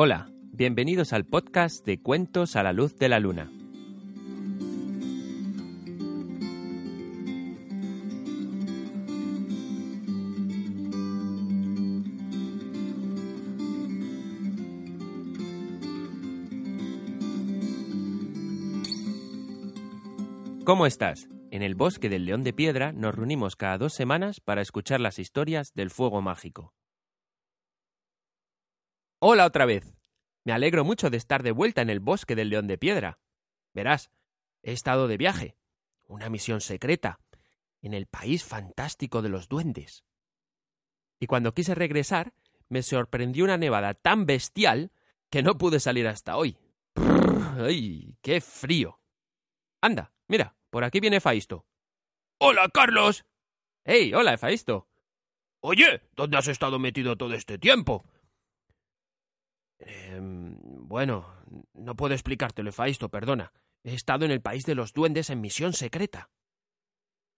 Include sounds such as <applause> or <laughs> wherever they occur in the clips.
Hola, bienvenidos al podcast de Cuentos a la Luz de la Luna. ¿Cómo estás? En el bosque del León de Piedra nos reunimos cada dos semanas para escuchar las historias del fuego mágico. Hola otra vez. Me alegro mucho de estar de vuelta en el bosque del León de Piedra. Verás, he estado de viaje, una misión secreta, en el país fantástico de los duendes. Y cuando quise regresar, me sorprendió una nevada tan bestial que no pude salir hasta hoy. ¡Ay, qué frío! Anda, mira, por aquí viene Faisto. Hola, Carlos. ¡Hey, hola, Faisto! Oye, ¿dónde has estado metido todo este tiempo? Eh, bueno, no puedo explicártelo, Faisto, perdona. He estado en el país de los duendes en misión secreta.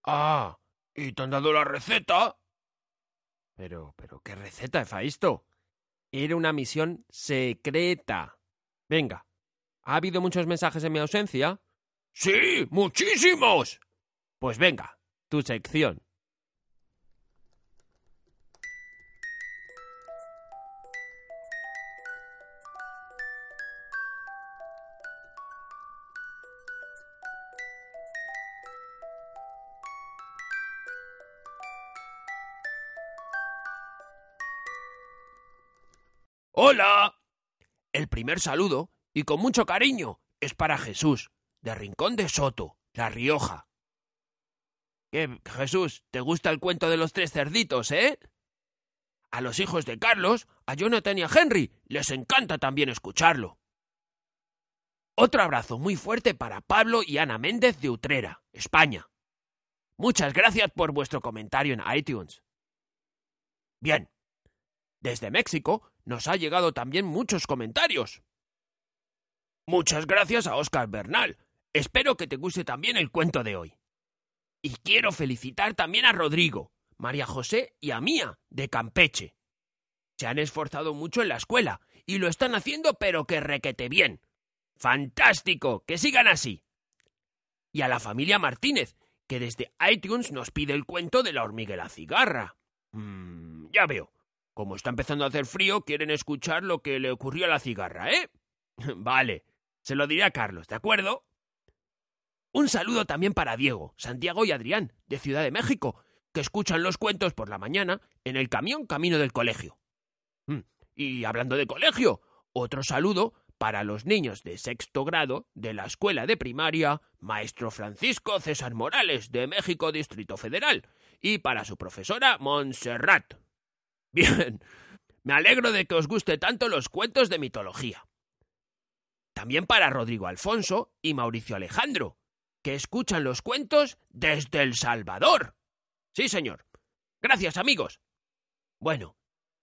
Ah, ¿y te han dado la receta? Pero, pero, ¿qué receta, Faisto? Era una misión secreta. Venga, ¿ha habido muchos mensajes en mi ausencia? Sí, muchísimos. Pues venga, tu sección. Hola. El primer saludo, y con mucho cariño, es para Jesús, de Rincón de Soto, La Rioja. ¿Qué, Jesús, te gusta el cuento de los tres cerditos, eh? A los hijos de Carlos, a Jonathan y a Henry, les encanta también escucharlo. Otro abrazo muy fuerte para Pablo y Ana Méndez de Utrera, España. Muchas gracias por vuestro comentario en iTunes. Bien. Desde México nos ha llegado también muchos comentarios. Muchas gracias a Oscar Bernal. Espero que te guste también el cuento de hoy. Y quiero felicitar también a Rodrigo, María José y a Mía, de Campeche. Se han esforzado mucho en la escuela y lo están haciendo pero que requete bien. ¡Fantástico! ¡Que sigan así! Y a la familia Martínez, que desde iTunes nos pide el cuento de la hormiga y la cigarra. Mm, ya veo. Como está empezando a hacer frío, quieren escuchar lo que le ocurrió a la cigarra, ¿eh? <laughs> vale, se lo diré a Carlos, ¿de acuerdo? Un saludo también para Diego, Santiago y Adrián, de Ciudad de México, que escuchan los cuentos por la mañana en el camión camino del colegio. Mm, y hablando de colegio, otro saludo para los niños de sexto grado de la escuela de primaria Maestro Francisco César Morales de México Distrito Federal y para su profesora Montserrat. <laughs> Bien, me alegro de que os guste tanto los cuentos de mitología. También para Rodrigo Alfonso y Mauricio Alejandro, que escuchan los cuentos desde El Salvador. Sí, señor. Gracias, amigos. Bueno,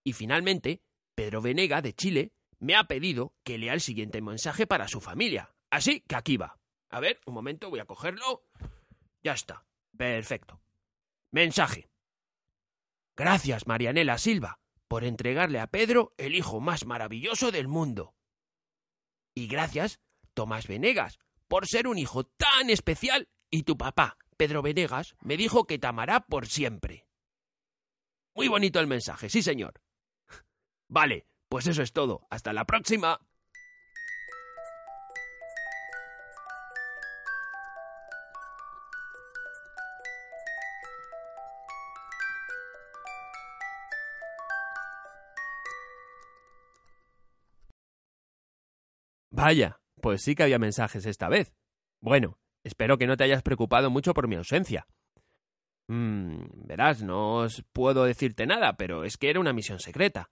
y finalmente, Pedro Venega, de Chile, me ha pedido que lea el siguiente mensaje para su familia. Así que aquí va. A ver, un momento, voy a cogerlo. Ya está. Perfecto. Mensaje. Gracias, Marianela Silva, por entregarle a Pedro el hijo más maravilloso del mundo. Y gracias, Tomás Venegas, por ser un hijo tan especial y tu papá, Pedro Venegas, me dijo que te amará por siempre. Muy bonito el mensaje, sí señor. <laughs> Vale, pues eso es todo. Hasta la próxima. Vaya, pues sí que había mensajes esta vez. Bueno, espero que no te hayas preocupado mucho por mi ausencia. Mm, verás, no os puedo decirte nada, pero es que era una misión secreta.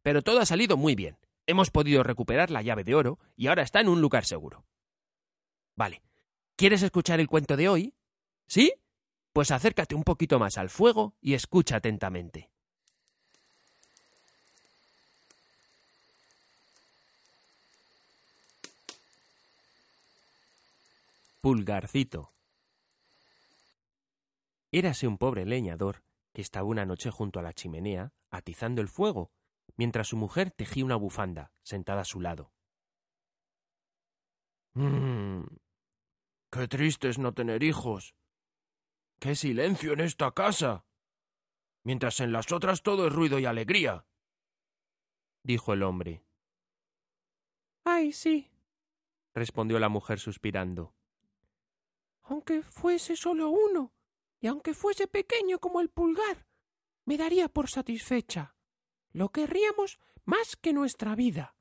Pero todo ha salido muy bien. Hemos podido recuperar la llave de oro y ahora está en un lugar seguro. Vale. ¿Quieres escuchar el cuento de hoy? ¿Sí? Pues acércate un poquito más al fuego y escucha atentamente. Pulgarcito. Érase un pobre leñador que estaba una noche junto a la chimenea, atizando el fuego, mientras su mujer tejía una bufanda, sentada a su lado. Mmm. Qué triste es no tener hijos. Qué silencio en esta casa. Mientras en las otras todo es ruido y alegría. dijo el hombre. Ay, sí, respondió la mujer suspirando. Aunque fuese solo uno, y aunque fuese pequeño como el pulgar, me daría por satisfecha. Lo querríamos más que nuestra vida.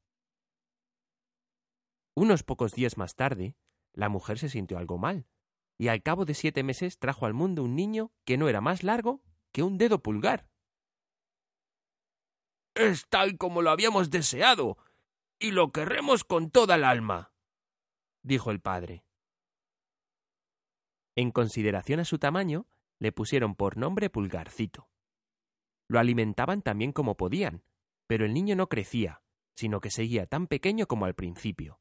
Unos pocos días más tarde, la mujer se sintió algo mal, y al cabo de siete meses trajo al mundo un niño que no era más largo que un dedo pulgar. Es tal como lo habíamos deseado, y lo querremos con toda el alma, dijo el padre. En consideración a su tamaño, le pusieron por nombre Pulgarcito. Lo alimentaban también como podían, pero el niño no crecía, sino que seguía tan pequeño como al principio.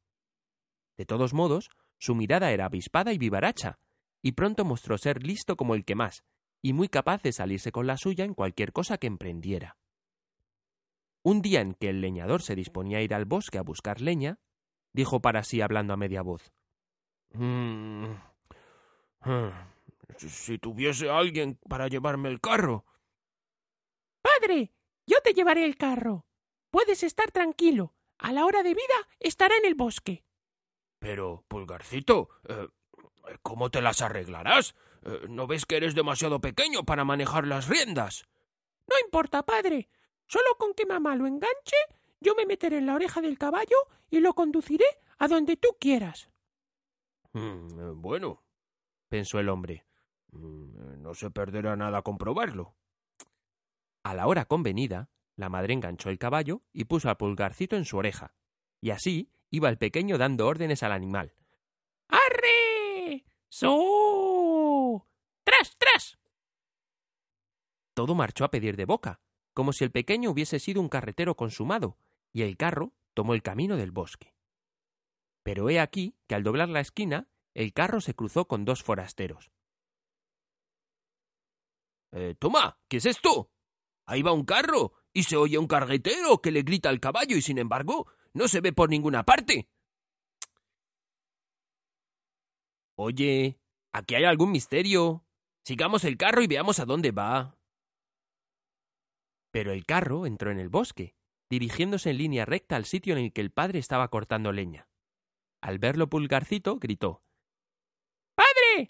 De todos modos, su mirada era avispada y vivaracha, y pronto mostró ser listo como el que más, y muy capaz de salirse con la suya en cualquier cosa que emprendiera. Un día en que el leñador se disponía a ir al bosque a buscar leña, dijo para sí hablando a media voz. Mm, si tuviese alguien para llevarme el carro. Padre, yo te llevaré el carro. Puedes estar tranquilo. A la hora de vida estará en el bosque. Pero, Pulgarcito, eh, ¿cómo te las arreglarás? Eh, ¿No ves que eres demasiado pequeño para manejar las riendas? No importa, padre. Solo con que mamá lo enganche, yo me meteré en la oreja del caballo y lo conduciré a donde tú quieras. Mm, eh, bueno, pensó el hombre. Mm, no se perderá nada comprobarlo. A la hora convenida, la madre enganchó el caballo y puso al pulgarcito en su oreja, y así iba el pequeño dando órdenes al animal. ¡Arre! ¡So! ¡Tras, tras! Todo marchó a pedir de boca, como si el pequeño hubiese sido un carretero consumado, y el carro tomó el camino del bosque. Pero he aquí que al doblar la esquina, el carro se cruzó con dos forasteros. Eh, toma, ¿qué es esto? Ahí va un carro y se oye un carretero que le grita al caballo y sin embargo no se ve por ninguna parte. Oye, aquí hay algún misterio. Sigamos el carro y veamos a dónde va. Pero el carro entró en el bosque, dirigiéndose en línea recta al sitio en el que el padre estaba cortando leña. Al verlo Pulgarcito, gritó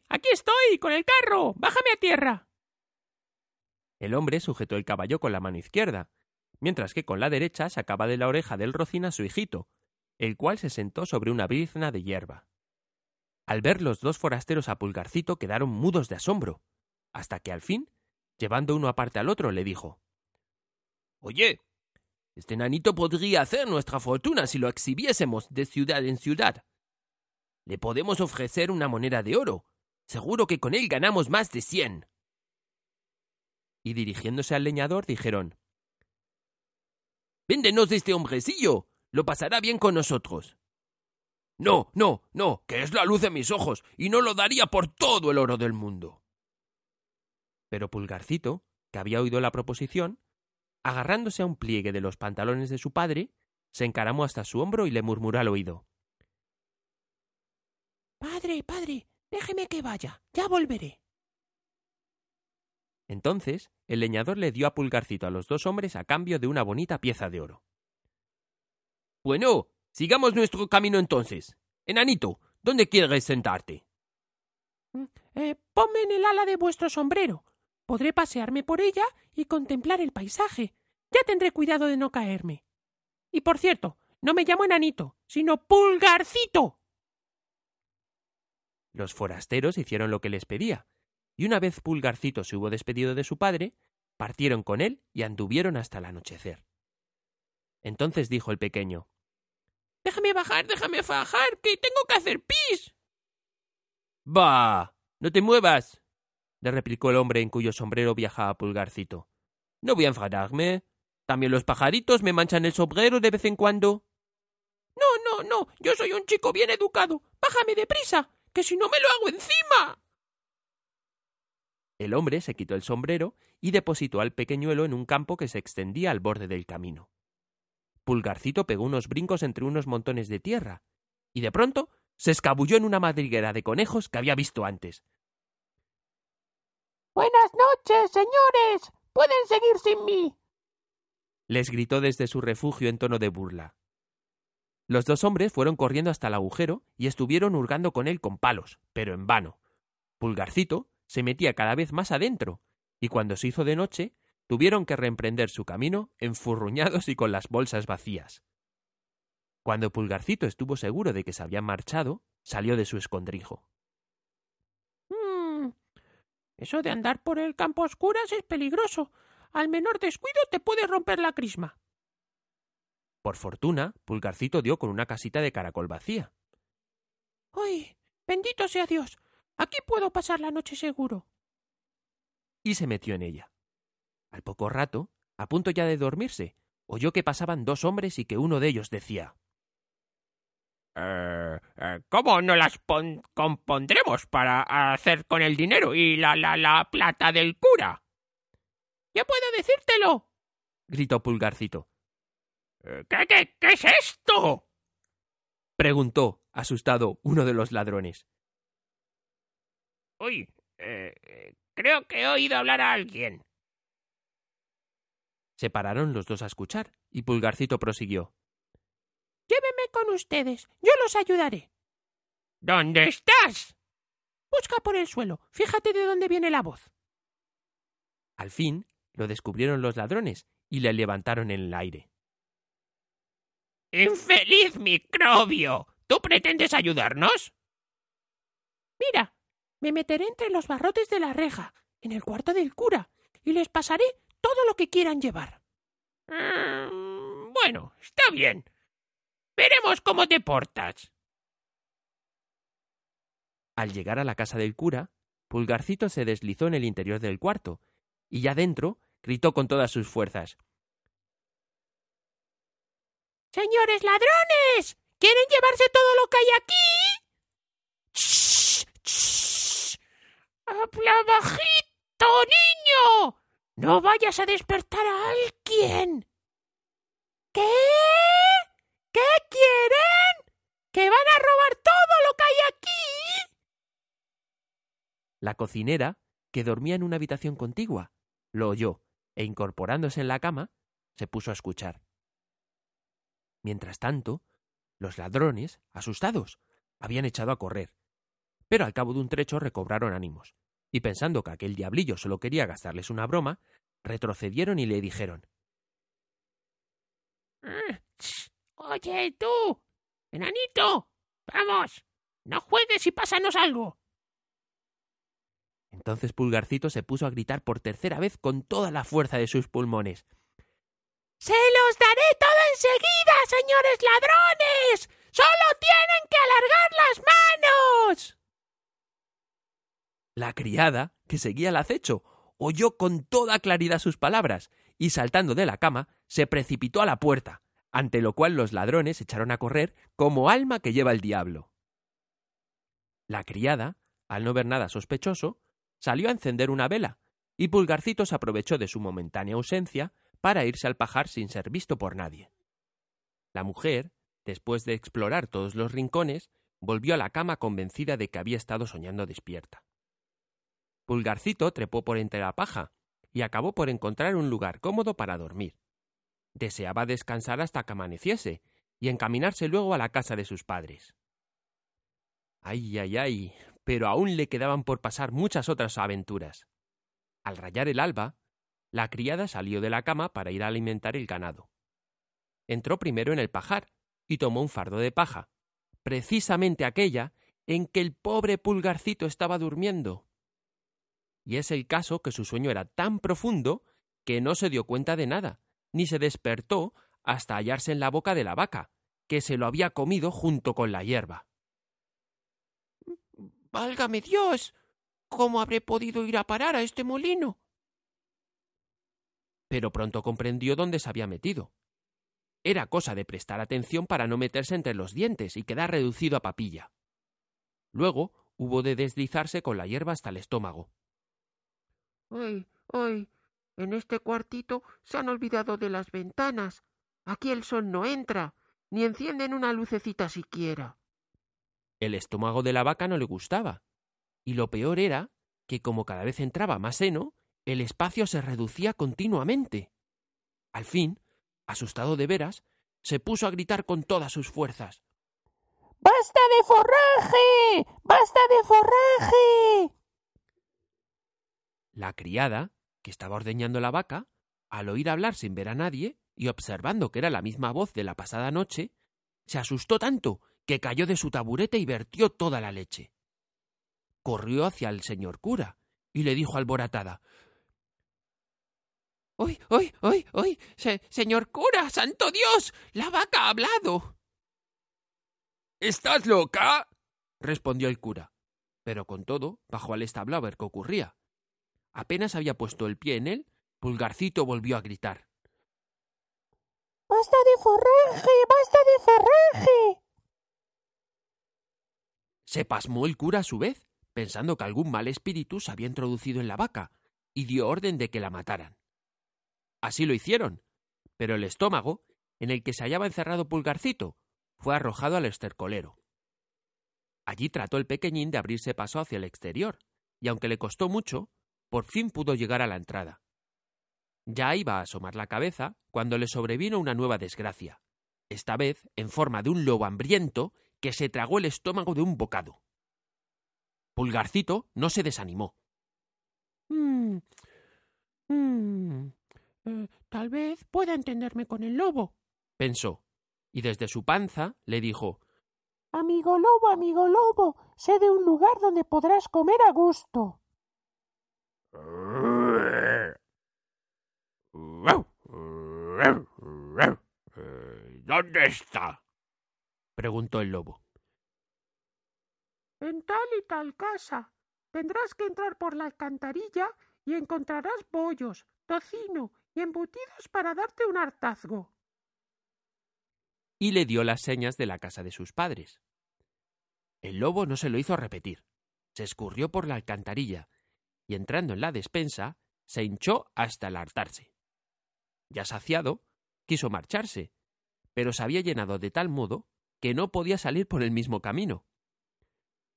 Aquí estoy, con el carro. Bájame a tierra. El hombre sujetó el caballo con la mano izquierda, mientras que con la derecha sacaba de la oreja del rocín a su hijito, el cual se sentó sobre una brizna de hierba. Al ver los dos forasteros a Pulgarcito quedaron mudos de asombro, hasta que al fin, llevando uno aparte al otro, le dijo Oye, este nanito podría hacer nuestra fortuna si lo exhibiésemos de ciudad en ciudad. Le podemos ofrecer una moneda de oro. Seguro que con él ganamos más de cien y dirigiéndose al leñador dijeron Véndenos este hombrecillo. Lo pasará bien con nosotros. No, no, no, que es la luz de mis ojos, y no lo daría por todo el oro del mundo. Pero Pulgarcito, que había oído la proposición, agarrándose a un pliegue de los pantalones de su padre, se encaramó hasta su hombro y le murmuró al oído Padre, padre, déjeme que vaya, ya volveré. Entonces el leñador le dio a Pulgarcito a los dos hombres a cambio de una bonita pieza de oro. Bueno, sigamos nuestro camino entonces. Enanito, ¿dónde quieres sentarte? Mm, eh, ponme en el ala de vuestro sombrero. Podré pasearme por ella y contemplar el paisaje. Ya tendré cuidado de no caerme. Y por cierto, no me llamo enanito, sino pulgarcito. Los forasteros hicieron lo que les pedía, y una vez Pulgarcito se hubo despedido de su padre, partieron con él y anduvieron hasta el anochecer. Entonces dijo el pequeño Déjame bajar, déjame bajar, que tengo que hacer pis. Bah. No te muevas. le replicó el hombre en cuyo sombrero viajaba Pulgarcito. No voy a enfadarme. También los pajaritos me manchan el sombrero de vez en cuando. No, no, no. Yo soy un chico bien educado. Bájame deprisa, que si no me lo hago encima. El hombre se quitó el sombrero y depositó al pequeñuelo en un campo que se extendía al borde del camino. Pulgarcito pegó unos brincos entre unos montones de tierra, y de pronto se escabulló en una madriguera de conejos que había visto antes. Buenas noches, señores. Pueden seguir sin mí. les gritó desde su refugio en tono de burla. Los dos hombres fueron corriendo hasta el agujero y estuvieron hurgando con él con palos, pero en vano. Pulgarcito se metía cada vez más adentro, y cuando se hizo de noche, tuvieron que reemprender su camino enfurruñados y con las bolsas vacías. Cuando Pulgarcito estuvo seguro de que se habían marchado, salió de su escondrijo. Mm, eso de andar por el campo a oscuras es peligroso. Al menor descuido te puede romper la crisma. Por fortuna, Pulgarcito dio con una casita de caracol vacía. ¡Ay! Bendito sea Dios. Aquí puedo pasar la noche seguro. Y se metió en ella. Al poco rato, a punto ya de dormirse, oyó que pasaban dos hombres y que uno de ellos decía eh, eh, ¿Cómo no las compondremos para hacer con el dinero y la, la, la plata del cura? ¡Ya puedo decírtelo! gritó Pulgarcito. Eh, ¿Qué, qué, qué es esto? preguntó, asustado, uno de los ladrones. Uy, creo que he oído hablar a alguien. Se pararon los dos a escuchar, y Pulgarcito prosiguió. Lléveme con ustedes. Yo los ayudaré. ¿Dónde estás? Busca por el suelo. Fíjate de dónde viene la voz. Al fin lo descubrieron los ladrones y le levantaron en el aire. ¡Infeliz microbio! ¿Tú pretendes ayudarnos? Mira, me meteré entre los barrotes de la reja, en el cuarto del cura, y les pasaré todo lo que quieran llevar. Mm, bueno, está bien. Veremos cómo te portas. Al llegar a la casa del cura, Pulgarcito se deslizó en el interior del cuarto, y ya dentro gritó con todas sus fuerzas. Señores ladrones. ¿Quieren llevarse todo lo que hay aquí? ¡Shh! ¡Shh! ¡Habla bajito, niño! No vayas a despertar a alguien. ¿Qué? ¿Qué quieren? ¿Que van a robar todo lo que hay aquí? La cocinera, que dormía en una habitación contigua, lo oyó e incorporándose en la cama, se puso a escuchar. Mientras tanto, los ladrones, asustados, habían echado a correr, pero al cabo de un trecho recobraron ánimos y pensando que aquel diablillo solo quería gastarles una broma, retrocedieron y le dijeron ah, Oye, tú, enanito, vamos, no juegues y pásanos algo. Entonces Pulgarcito se puso a gritar por tercera vez con toda la fuerza de sus pulmones. Se los daré todo enseguida, señores ladrones. Solo tienen que alargar las manos. La criada, que seguía al acecho, oyó con toda claridad sus palabras y saltando de la cama se precipitó a la puerta, ante lo cual los ladrones echaron a correr como alma que lleva el diablo. La criada, al no ver nada sospechoso, salió a encender una vela, y Pulgarcito se aprovechó de su momentánea ausencia para irse al pajar sin ser visto por nadie. La mujer, después de explorar todos los rincones, volvió a la cama convencida de que había estado soñando despierta. Pulgarcito trepó por entre la paja y acabó por encontrar un lugar cómodo para dormir. Deseaba descansar hasta que amaneciese y encaminarse luego a la casa de sus padres. Ay, ay, ay, pero aún le quedaban por pasar muchas otras aventuras. Al rayar el alba, la criada salió de la cama para ir a alimentar el ganado. Entró primero en el pajar y tomó un fardo de paja, precisamente aquella en que el pobre pulgarcito estaba durmiendo y es el caso que su sueño era tan profundo que no se dio cuenta de nada, ni se despertó hasta hallarse en la boca de la vaca, que se lo había comido junto con la hierba. Válgame Dios. ¿Cómo habré podido ir a parar a este molino? Pero pronto comprendió dónde se había metido. Era cosa de prestar atención para no meterse entre los dientes y quedar reducido a papilla. Luego hubo de deslizarse con la hierba hasta el estómago. ¡Ay, ay! En este cuartito se han olvidado de las ventanas. Aquí el sol no entra, ni encienden una lucecita siquiera. El estómago de la vaca no le gustaba, y lo peor era que como cada vez entraba más seno, el espacio se reducía continuamente. Al fin, asustado de veras, se puso a gritar con todas sus fuerzas. ¡Basta de forraje! ¡Basta de forraje! La criada, que estaba ordeñando la vaca, al oír hablar sin ver a nadie y observando que era la misma voz de la pasada noche, se asustó tanto que cayó de su taburete y vertió toda la leche. Corrió hacia el señor cura y le dijo alborotada ¡Uy, uy, uy, uy! señor cura, santo Dios, la vaca ha hablado. ¿Estás loca? respondió el cura. Pero con todo, bajó al establo a ver qué ocurría. Apenas había puesto el pie en él, Pulgarcito volvió a gritar. ¡Basta de forraje! ¡Basta de forraje! Se pasmó el cura a su vez, pensando que algún mal espíritu se había introducido en la vaca, y dio orden de que la mataran. Así lo hicieron, pero el estómago, en el que se hallaba encerrado Pulgarcito, fue arrojado al estercolero. Allí trató el pequeñín de abrirse paso hacia el exterior, y aunque le costó mucho, por fin pudo llegar a la entrada. Ya iba a asomar la cabeza cuando le sobrevino una nueva desgracia, esta vez en forma de un lobo hambriento que se tragó el estómago de un bocado. Pulgarcito no se desanimó. Mm, mm, eh, tal vez pueda entenderme con el lobo, pensó, y desde su panza le dijo Amigo lobo, amigo lobo, sé de un lugar donde podrás comer a gusto. ¿Dónde está? preguntó el lobo. En tal y tal casa. Tendrás que entrar por la alcantarilla y encontrarás bollos, tocino embutidos para darte un hartazgo. Y le dio las señas de la casa de sus padres. El lobo no se lo hizo repetir. Se escurrió por la alcantarilla y entrando en la despensa, se hinchó hasta el hartarse. Ya saciado, quiso marcharse, pero se había llenado de tal modo que no podía salir por el mismo camino.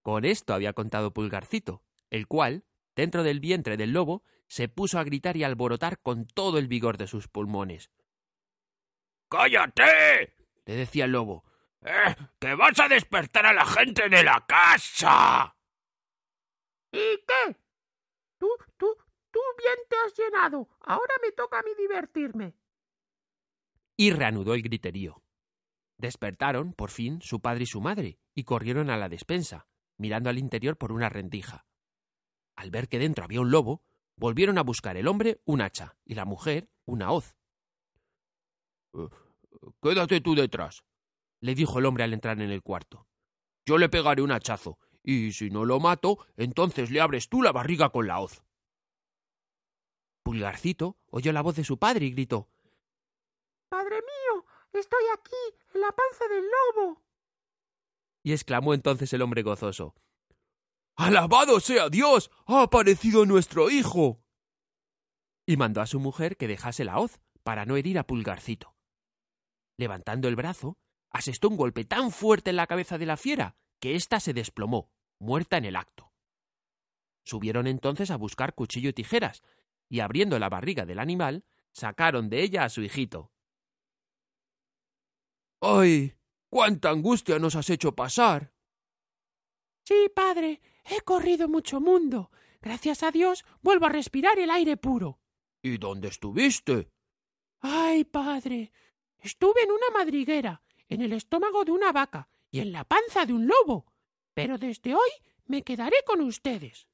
Con esto había contado Pulgarcito, el cual, dentro del vientre del lobo, se puso a gritar y alborotar con todo el vigor de sus pulmones. ¡Cállate! le decía el lobo. ¡Eh! ¡Que vas a despertar a la gente de la casa! ¿Y qué? Tú, tú, tú bien te has llenado. Ahora me toca a mí divertirme. Y reanudó el griterío. Despertaron, por fin, su padre y su madre, y corrieron a la despensa, mirando al interior por una rendija. Al ver que dentro había un lobo, volvieron a buscar el hombre un hacha y la mujer una hoz. Eh, quédate tú detrás, le dijo el hombre al entrar en el cuarto. Yo le pegaré un hachazo, y si no lo mato, entonces le abres tú la barriga con la hoz. Pulgarcito oyó la voz de su padre y gritó Padre mío, estoy aquí, en la panza del lobo. Y exclamó entonces el hombre gozoso Alabado sea Dios. ha aparecido nuestro hijo. Y mandó a su mujer que dejase la hoz para no herir a Pulgarcito. Levantando el brazo, asestó un golpe tan fuerte en la cabeza de la fiera que ésta se desplomó, muerta en el acto. Subieron entonces a buscar cuchillo y tijeras, y abriendo la barriga del animal, sacaron de ella a su hijito. ¡Ay! ¡Cuánta angustia nos has hecho pasar! Sí, padre, he corrido mucho mundo. Gracias a Dios vuelvo a respirar el aire puro. ¿Y dónde estuviste? Ay, padre. Estuve en una madriguera, en el estómago de una vaca y en la panza de un lobo. Pero desde hoy me quedaré con ustedes.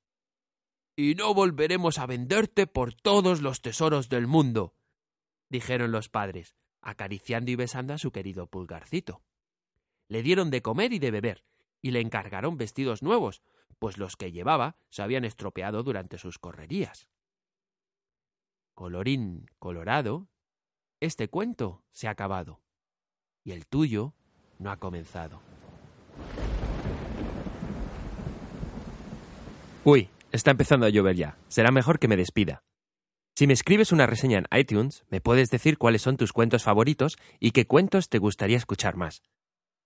Y no volveremos a venderte por todos los tesoros del mundo, dijeron los padres, acariciando y besando a su querido pulgarcito. Le dieron de comer y de beber, y le encargaron vestidos nuevos, pues los que llevaba se habían estropeado durante sus correrías. Colorín colorado, este cuento se ha acabado, y el tuyo no ha comenzado. Uy, está empezando a llover ya. Será mejor que me despida. Si me escribes una reseña en iTunes, me puedes decir cuáles son tus cuentos favoritos y qué cuentos te gustaría escuchar más.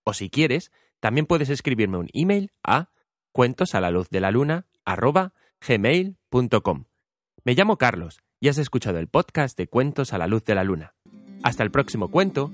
O si quieres, también puedes escribirme un email a cuentos a la luz de la luna gmail.com. Me llamo Carlos y has escuchado el podcast de Cuentos a la luz de la luna. Hasta el próximo cuento